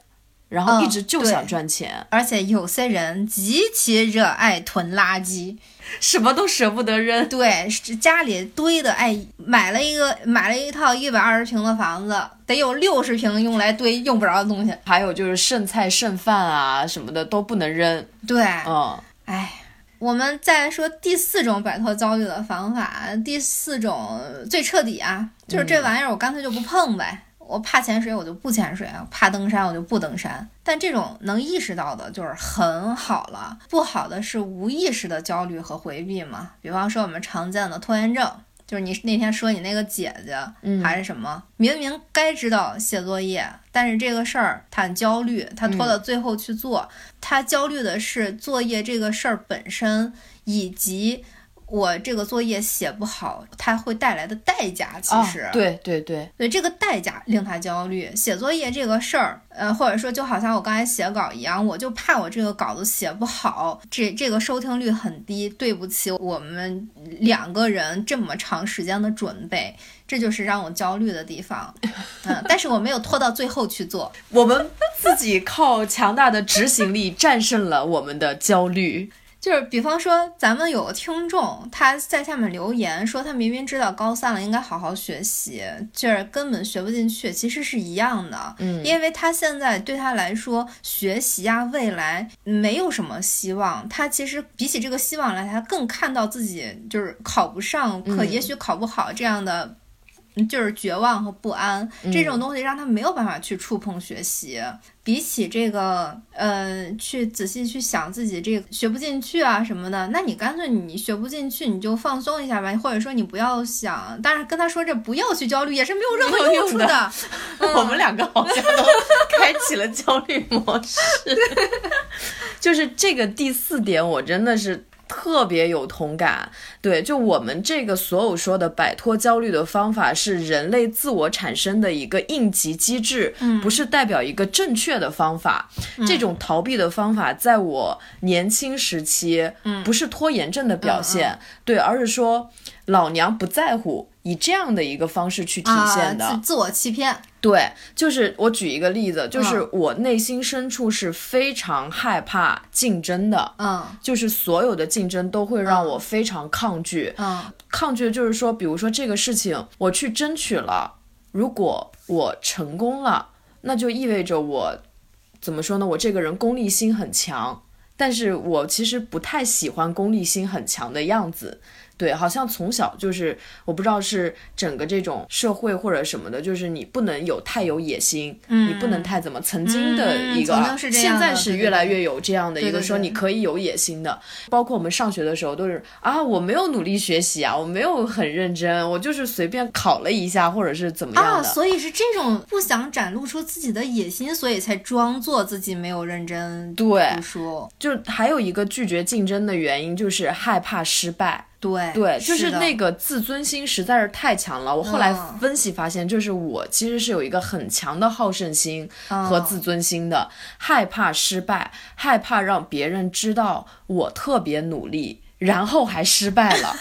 然后一直就想赚钱。而且有些人极其热爱囤垃圾，什么都舍不得扔。对，家里堆的，哎，买了一个买了一套一百二十平的房子，得有六十平用来堆用不着的东西。还有就是剩菜剩饭啊什么的都不能扔。对，嗯，哎。我们再说第四种摆脱焦虑的方法，第四种最彻底啊，就是这玩意儿我干脆就不碰呗。我怕潜水我就不潜水，怕登山我就不登山。但这种能意识到的就是很好了，不好的是无意识的焦虑和回避嘛。比方说我们常见的拖延症。就是你那天说你那个姐姐，还是什么？明明该知道写作业，但是这个事儿他很焦虑，他拖到最后去做。他焦虑的是作业这个事儿本身，以及。我这个作业写不好，它会带来的代价，其实对对对，对这个代价令他焦虑。写作业这个事儿，呃，或者说就好像我刚才写稿一样，我就怕我这个稿子写不好，这这个收听率很低。对不起，我们两个人这么长时间的准备，这就是让我焦虑的地方。嗯，但是我没有拖到最后去做，我们自己靠强大的执行力战胜了我们的焦虑。就是比方说，咱们有个听众，他在下面留言说，他明明知道高三了应该好好学习，就是根本学不进去，其实是一样的。嗯，因为他现在对他来说，学习啊，未来没有什么希望。他其实比起这个希望来，他更看到自己就是考不上，可也许考不好这样的。就是绝望和不安这种东西，让他没有办法去触碰学习。比起这个，呃，去仔细去想自己这个学不进去啊什么的，那你干脆你学不进去，你就放松一下吧，或者说你不要想。当然跟他说这不要去焦虑，也是没有任何用处的。我们两个好像都开启了焦虑模式。就是这个第四点，我真的是。特别有同感，对，就我们这个所有说的摆脱焦虑的方法是人类自我产生的一个应急机制，嗯，不是代表一个正确的方法。这种逃避的方法，在我年轻时期，嗯，不是拖延症的表现，对，而是说老娘不在乎。以这样的一个方式去体现的。自我欺骗，对，就是我举一个例子，就是我内心深处是非常害怕竞争的，嗯，就是所有的竞争都会让我非常抗拒，嗯，抗拒就是说，比如说这个事情我去争取了，如果我成功了，那就意味着我怎么说呢？我这个人功利心很强，但是我其实不太喜欢功利心很强的样子。对，好像从小就是，我不知道是整个这种社会或者什么的，就是你不能有太有野心，你不能太怎么曾经的一个，现在是越来越有这样的一个说你可以有野心的，包括我们上学的时候都是啊，我没有努力学习啊，我没有很认真，我就是随便考了一下或者是怎么样的，所以是这种不想展露出自己的野心，所以才装作自己没有认真读书，就还有一个拒绝竞争的原因就是害怕失败。对对，就是那个自尊心实在是太强了。我后来分析发现，就是我其实是有一个很强的好胜心和自尊心的，害怕失败，害怕让别人知道我特别努力，然后还失败了。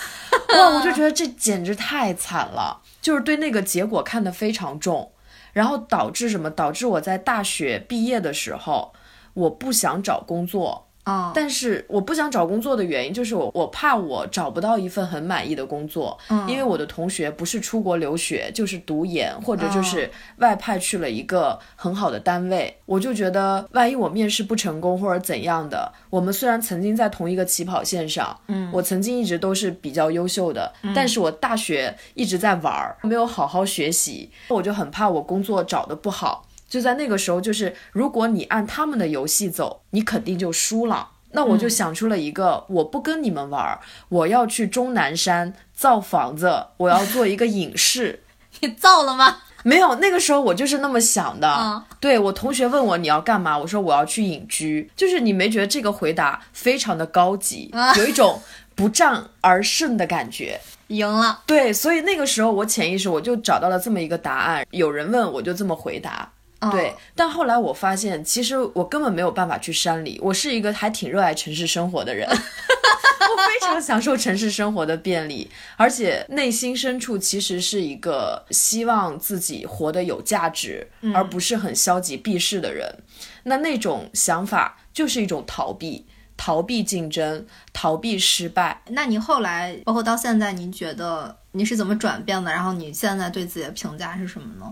哇，我就觉得这简直太惨了，就是对那个结果看得非常重，然后导致什么？导致我在大学毕业的时候，我不想找工作。但是我不想找工作的原因就是我我怕我找不到一份很满意的工作，因为我的同学不是出国留学就是读研或者就是外派去了一个很好的单位，我就觉得万一我面试不成功或者怎样的，我们虽然曾经在同一个起跑线上，嗯，我曾经一直都是比较优秀的，但是我大学一直在玩儿，没有好好学习，我就很怕我工作找的不好。就在那个时候，就是如果你按他们的游戏走，你肯定就输了。那我就想出了一个，我不跟你们玩，我要去终南山造房子，我要做一个隐士。你造了吗？没有，那个时候我就是那么想的。对我同学问我你要干嘛，我说我要去隐居。就是你没觉得这个回答非常的高级，有一种不战而胜的感觉，赢了。对，所以那个时候我潜意识我就找到了这么一个答案。有人问我就这么回答。对，但后来我发现，其实我根本没有办法去山里。我是一个还挺热爱城市生活的人，我非常享受城市生活的便利，而且内心深处其实是一个希望自己活得有价值，而不是很消极避世的人。那那种想法就是一种逃避，逃避竞争，逃避失败。那你后来，包括到现在，你觉得你是怎么转变的？然后你现在对自己的评价是什么呢？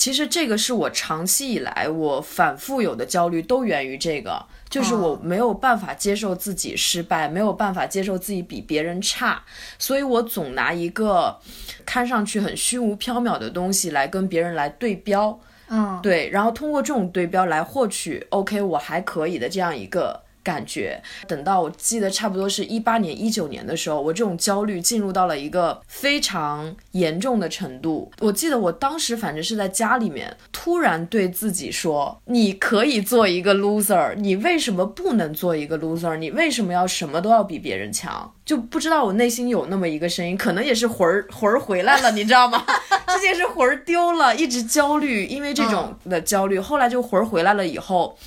其实这个是我长期以来我反复有的焦虑，都源于这个，就是我没有办法接受自己失败，没有办法接受自己比别人差，所以我总拿一个看上去很虚无缥缈的东西来跟别人来对标，嗯，对，然后通过这种对标来获取 OK 我还可以的这样一个。感觉等到我记得差不多是一八年、一九年的时候，我这种焦虑进入到了一个非常严重的程度。我记得我当时反正是在家里面，突然对自己说：“你可以做一个 loser，你为什么不能做一个 loser？你为什么要什么都要比别人强？”就不知道我内心有那么一个声音，可能也是魂儿魂儿回来了，你知道吗？之前是魂儿丢了，一直焦虑，因为这种的焦虑，后来就魂儿回来了以后。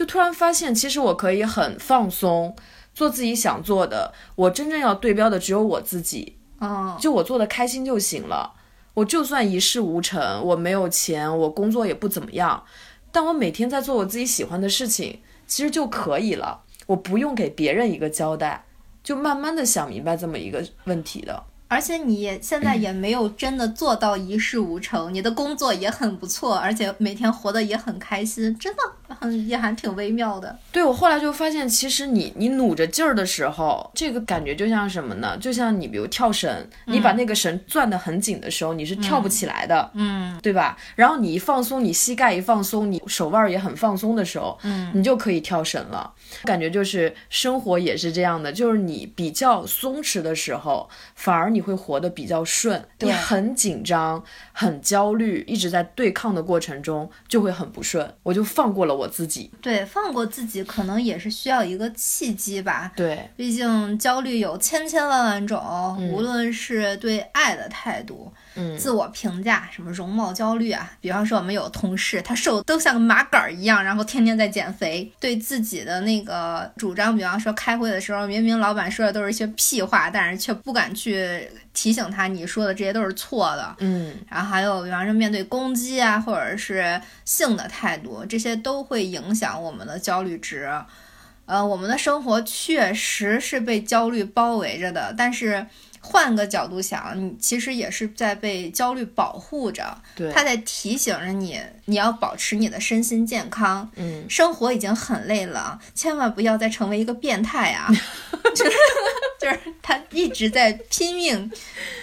就突然发现，其实我可以很放松，做自己想做的。我真正要对标的只有我自己，啊，就我做的开心就行了。我就算一事无成，我没有钱，我工作也不怎么样，但我每天在做我自己喜欢的事情，其实就可以了。我不用给别人一个交代，就慢慢的想明白这么一个问题的。而且你也现在也没有真的做到一事无成，你的工作也很不错，而且每天活得也很开心，真的很也还挺微妙的。对我后来就发现，其实你你努着劲儿的时候，这个感觉就像什么呢？就像你比如跳绳，你把那个绳攥得很紧的时候，你是跳不起来的，嗯对吧？然后你一放松，你膝盖一放松，你手腕儿也很放松的时候，嗯，你就可以跳绳了。感觉就是生活也是这样的，就是你比较松弛的时候，反而你会活得比较顺。对你很紧张、很焦虑，一直在对抗的过程中，就会很不顺。我就放过了我自己。对，放过自己可能也是需要一个契机吧。对，毕竟焦虑有千千万万种，嗯无论是对爱的态度、嗯，自我评价，什么容貌焦虑啊，比方说我们有同事，他瘦都像个麻杆儿一样，然后天天在减肥，对自己的那个主张，比方说开会的时候，明明老板说的都是一些屁话，但是却不敢去提醒他，你说的这些都是错的。嗯，然后还有，比方说面对攻击啊，或者是性的态度，这些都会影响我们的焦虑值。呃，我们的生活确实是被焦虑包围着的，但是换个角度想，你其实也是在被焦虑保护着，对，它在提醒着你，你要保持你的身心健康。嗯，生活已经很累了，千万不要再成为一个变态啊！就是他一直在拼命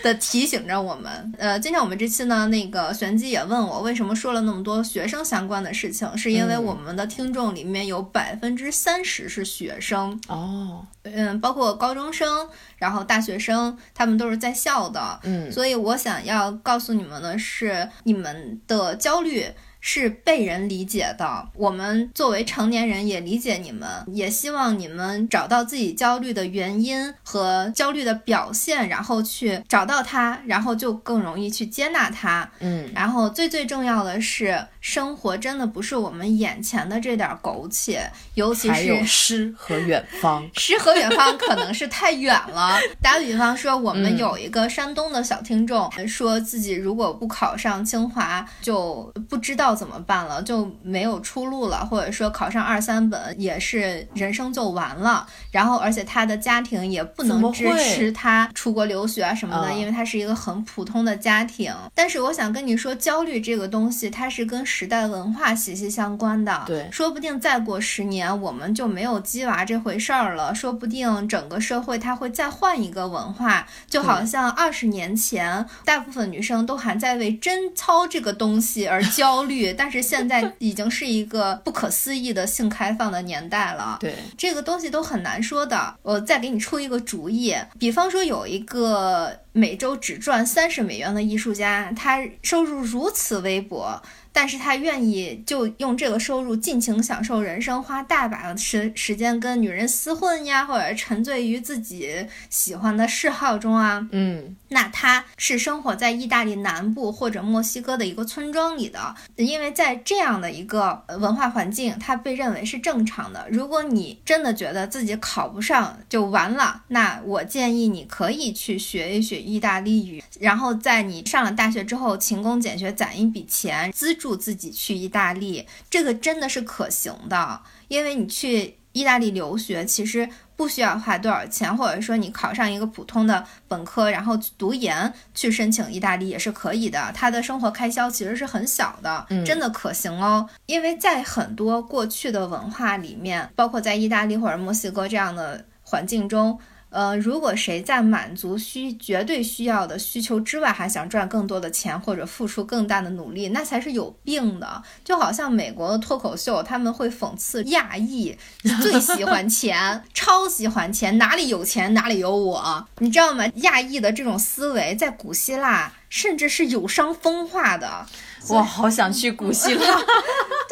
的提醒着我们。呃，今天我们这期呢，那个玄机也问我为什么说了那么多学生相关的事情，是因为嗯我们的听众里面有百分之三十是学生，哦，嗯，包括高中生，然后大学生，他们都是在校的。嗯，所以我想要告诉你们的是，你们的焦虑是被人理解的。我们作为成年人也理解你们，也希望你们找到自己焦虑的原因和焦虑的表现，然后去找到它，然后就更容易去接纳它。嗯，然后最最重要的是，生活真的不是我们眼前的这点儿苟且，尤其还有是。诗和远方。诗和远方可能是太远了。打比方说，我们嗯有一个山东的小听众，说自己如果不考上清华，就不知道怎么办了，就没有出路了，或者说考上二三本也是人生就完了。然后，而且他的家庭也不能支持他出国留学啊什么的，啊因为他是一个很普通的家庭。但是我想跟你说，焦虑这个东西，它是跟时代文化息息相关的。对说不定再过十年，我们就没有鸡娃这回事儿了。说不定整个社会它会再换一个文化，就好像二十年前，大部分女生都还在为贞操这个东西而焦虑，但是现在已经是一个不可思议的性开放的年代了。对，这个东西都很难说的。我再给你出一个主意，比方说有一个每周只赚三十美元的艺术家，他收入如此微薄。但是他愿意就用这个收入尽情享受人生，花大把的时时间跟女人厮混呀，或者沉醉于自己喜欢的嗜好中啊。嗯，那他是生活在意大利南部或者墨西哥的一个村庄里的，因为在这样的一个文化环境，它被认为是正常的。如果你真的觉得自己考不上就完了，那我建议你可以去学一学意大利语，然后在你上了大学之后勤工俭学攒一笔钱，资助自己去意大利，这个真的是可行的，因为你去意大利留学其实。不需要花多少钱，或者说你考上一个普通的本科，然后读研去申请意大利也是可以的。他的生活开销其实是很小的，嗯真的可行哦。因为在很多过去的文化里面，包括在意大利或者墨西哥这样的环境中。呃，如果谁在满足需绝对需要的需求之外，还想赚更多的钱或者付出更大的努力，那才是有病的。就好像美国的脱口秀，他们会讽刺亚裔 最喜欢钱，超喜欢钱，哪里有钱哪里有我，你知道吗？亚裔的这种思维在古希腊甚至是有伤风化的。我好想去古希腊。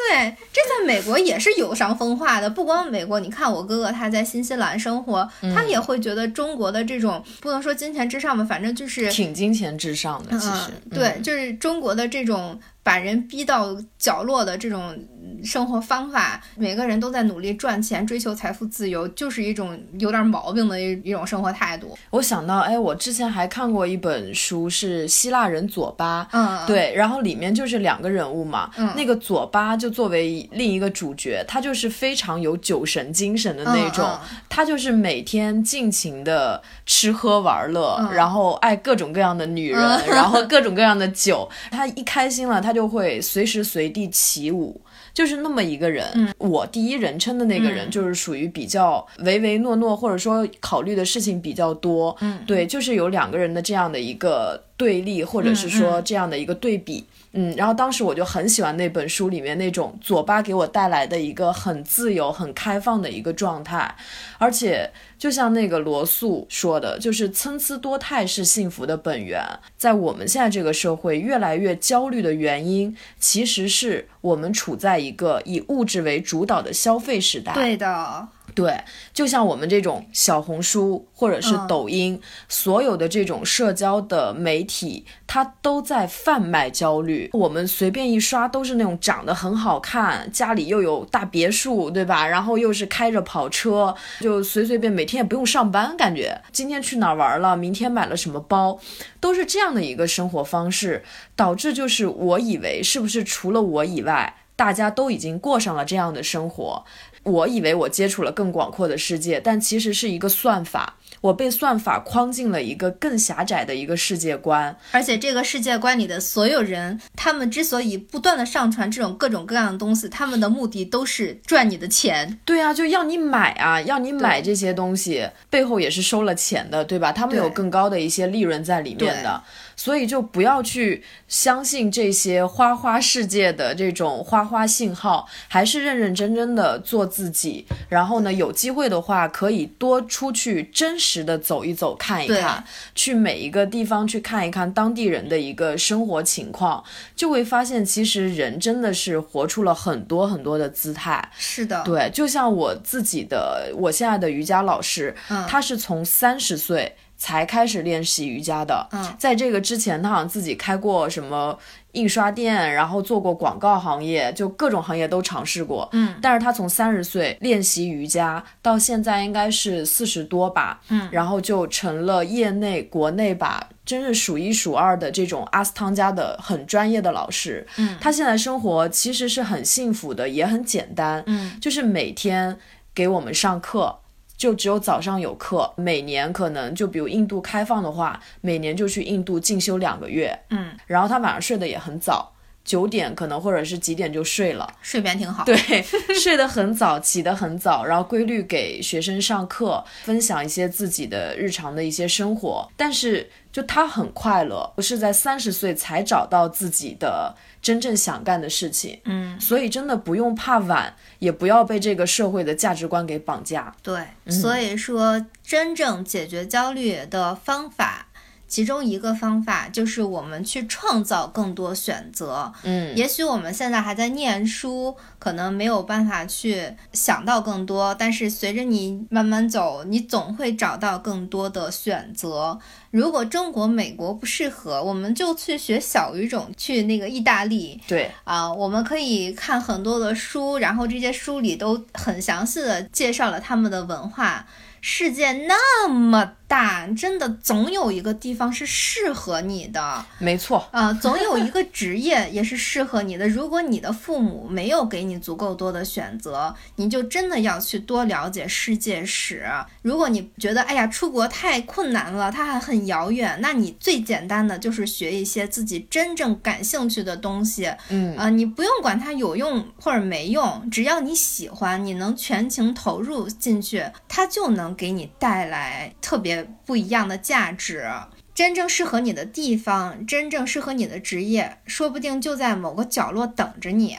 对，这在美国也是有伤风化的。不光美国，你看我哥哥他在新西兰生活，他也会觉得中国的这种不能说金钱至上吧，反正就是挺金钱至上的，其实嗯，对，就是中国的这种把人逼到角落的这种生活方法，每个人都在努力赚钱，追求财富自由，就是一种有点毛病的一一种生活态度。我想到，哎，我之前还看过一本书，是希腊人佐巴，嗯，对，然后里面就是两个人物嘛，嗯。那个佐巴就作为另一个主角，他就是非常有酒神精神的那种，嗯他就是每天尽情的吃喝玩乐，嗯。然后爱各种各样的女人，嗯。然后各种各样的酒，他一开心了，他就会随时随地起舞。就是那么一个人，嗯。我第一人称的那个人，就是属于比较唯唯诺诺，或者说考虑的事情比较多。嗯，对，就是有两个人的这样的一个对立，或者是说这样的一个对比。嗯，然后当时我就很喜欢那本书里面那种左巴给我带来的一个很自由、很开放的一个状态，而且就像那个罗素说的，就是参差多态是幸福的本源。在我们现在这个社会越来越焦虑的原因，其实是我们处在一个以物质为主导的消费时代。对的，对，就像我们这种小红书或者是嗯抖音，所有的这种社交的媒体，它都在贩卖焦虑。我们随便一刷都是那种长得很好看，家里又有大别墅，对吧？然后又是开着跑车，就随随便每天也不用上班，感觉今天去哪儿玩了，明天买了什么包，都是这样的一个生活方式，导致就是我以为是不是除了我以外，大家都已经过上了这样的生活。我以为我接触了更广阔的世界，但其实是一个算法，我被算法框进了一个更狭窄的一个世界观。而且这个世界观里的所有人，他们之所以不断的上传这种各种各样的东西，他们的目的都是赚你的钱。对啊，就要你买啊，要你买这些东西，背后也是收了钱的，对吧？他们有更高的一些利润在里面的，所以就不要去相信这些花花世界的这种花花信号，还是认认真真的做自己。然后呢，有机会的话，可以多出去真实的走一走、看一看，去每一个地方去看一看当地人的一个生活情况，就会发现其实人真的是活出了很多很多的姿态。是的，对，就像我自己的，我现在的瑜伽老师，嗯他是从三十岁才开始练习瑜伽的。嗯，在这个之前，他好像自己开过什么印刷店，然后做过广告行业，就各种行业都尝试过。嗯，但是他从三十岁练习瑜伽到现在应该是四十多吧。嗯，然后就成了业内国内吧。真是数一数二的这种阿斯汤加的很专业的老师，嗯，他现在生活其实是很幸福的，也很简单，嗯，就是每天给我们上课，就只有早上有课。每年可能就比如印度开放的话，每年就去印度进修两个月。嗯，然后他晚上睡得也很早，九点可能或者是几点就睡了。睡眠挺好。对，睡得很早，起得很早，然后规律给学生上课，分享一些自己的日常的一些生活。但是就他很快乐，我是在三十岁才找到自己的真正想干的事情。嗯，所以真的不用怕晚，也不要被这个社会的价值观给绑架。对，所以说真正解决焦虑的方法。其中一个方法就是我们去创造更多选择。嗯，也许我们现在还在念书，可能没有办法去想到更多，但是随着你慢慢走，你总会找到更多的选择。如果中国、美国不适合，我们就去学小语种，去那个意大利对，啊、我们可以看很多的书，然后这些书里都很详细的介绍了他们的文化。世界那么大，真的总有一个地方是适合你的。没错。啊，总有一个职业也是适合你的。如果你的父母没有给你足够多的选择，你就真的要去多了解世界史。如果你觉得哎呀出国太困难了，它还很遥远，那你最简单的就是学一些自己真正感兴趣的东西。嗯，啊，你不用管它有用或者没用，只要你喜欢，你能全情投入进去，它就能给你带来特别不一样的价值。真正适合你的地方，真正适合你的职业，说不定就在某个角落等着你。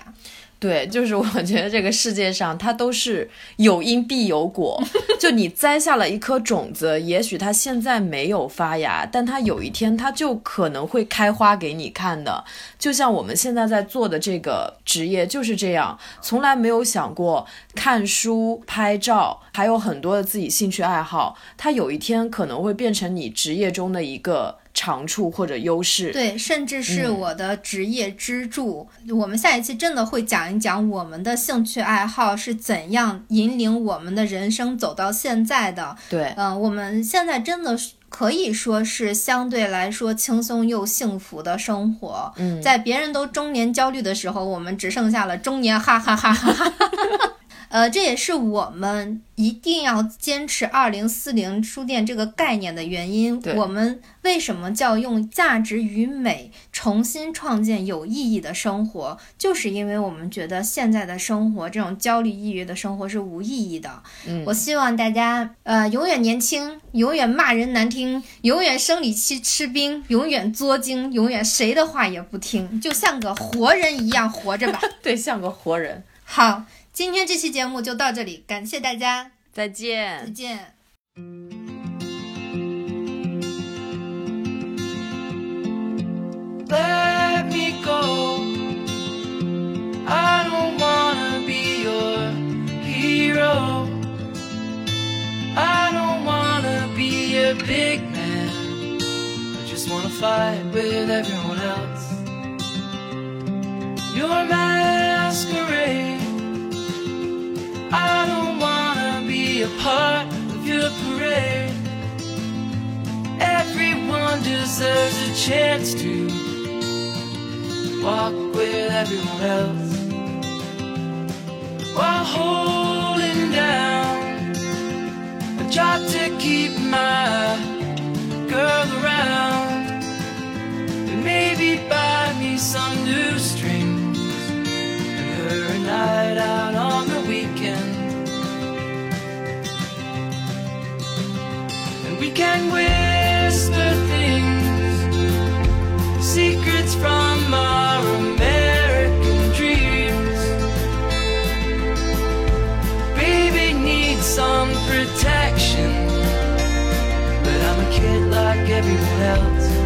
对，就是我觉得这个世界上它都是有因必有果，就你栽下了一颗种子，也许它现在没有发芽，但它有一天它就可能会开花给你看的。就像我们现在在做的这个职业就是这样，从来没有想过看书、拍照，还有很多的自己兴趣爱好，它有一天可能会变成你职业中的一个。长处或者优势。对，甚至是我的职业支柱。我们下一期真的会讲一讲我们的兴趣爱好是怎样引领我们的人生走到现在的。对，嗯，我们现在真的是。可以说是相对来说轻松又幸福的生活。嗯，在别人都中年焦虑的时候，我们只剩下了中年哈哈哈哈哈哈。呃，这也是我们一定要坚持二零四零书店这个概念的原因。我们为什么叫用价值与美重新创建有意义的生活？就是因为我们觉得现在的生活，这种焦虑抑郁的生活是无意义的。嗯，我希望大家呃永远年轻，永远骂人难听，永远生理期吃冰，永远作精，永远谁的话也不听，就像个活人一样活着吧。对，像个活人。好。今天这期节目就到这里，感谢大家，再见，再见。Let me go. I don't wanna be your hero. I don't wanna be a big man. I just wanna fight with everyone else. Your masquerade. I don't wanna be a part of your parade. Everyone deserves a chance to walk with everyone else while holding down a job to keep my girl around and maybe buy me some new strings and her a night out on the weekend. We can whisper things, secrets from our American dreams. Baby needs some protection, but I'm a kid like everyone else.